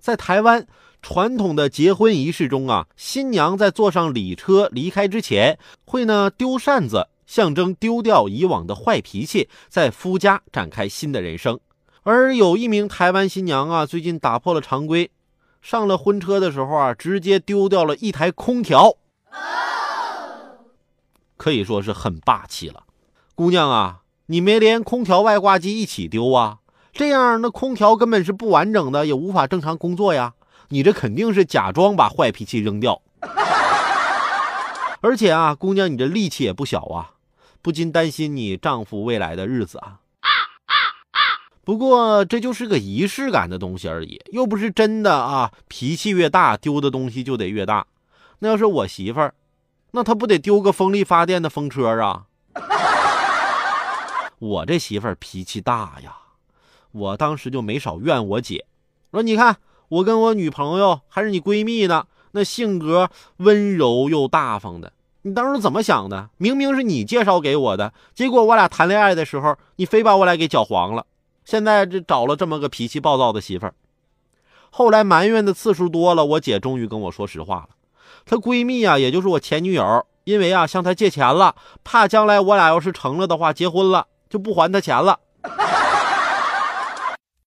在台湾传统的结婚仪式中啊，新娘在坐上礼车离开之前，会呢丢扇子，象征丢掉以往的坏脾气，在夫家展开新的人生。而有一名台湾新娘啊，最近打破了常规，上了婚车的时候啊，直接丢掉了一台空调，可以说是很霸气了。姑娘啊，你没连空调外挂机一起丢啊？这样那空调根本是不完整的，也无法正常工作呀。你这肯定是假装把坏脾气扔掉。而且啊，姑娘，你这力气也不小啊，不禁担心你丈夫未来的日子啊。不过这就是个仪式感的东西而已，又不是真的啊。脾气越大，丢的东西就得越大。那要是我媳妇儿，那她不得丢个风力发电的风车啊？我这媳妇儿脾气大呀，我当时就没少怨我姐。说你看，我跟我女朋友还是你闺蜜呢，那性格温柔又大方的。你当时怎么想的？明明是你介绍给我的，结果我俩谈恋爱的时候，你非把我俩给搅黄了。现在这找了这么个脾气暴躁的媳妇儿。后来埋怨的次数多了，我姐终于跟我说实话了。她闺蜜啊，也就是我前女友，因为啊向她借钱了，怕将来我俩要是成了的话，结婚了。就不还她钱了。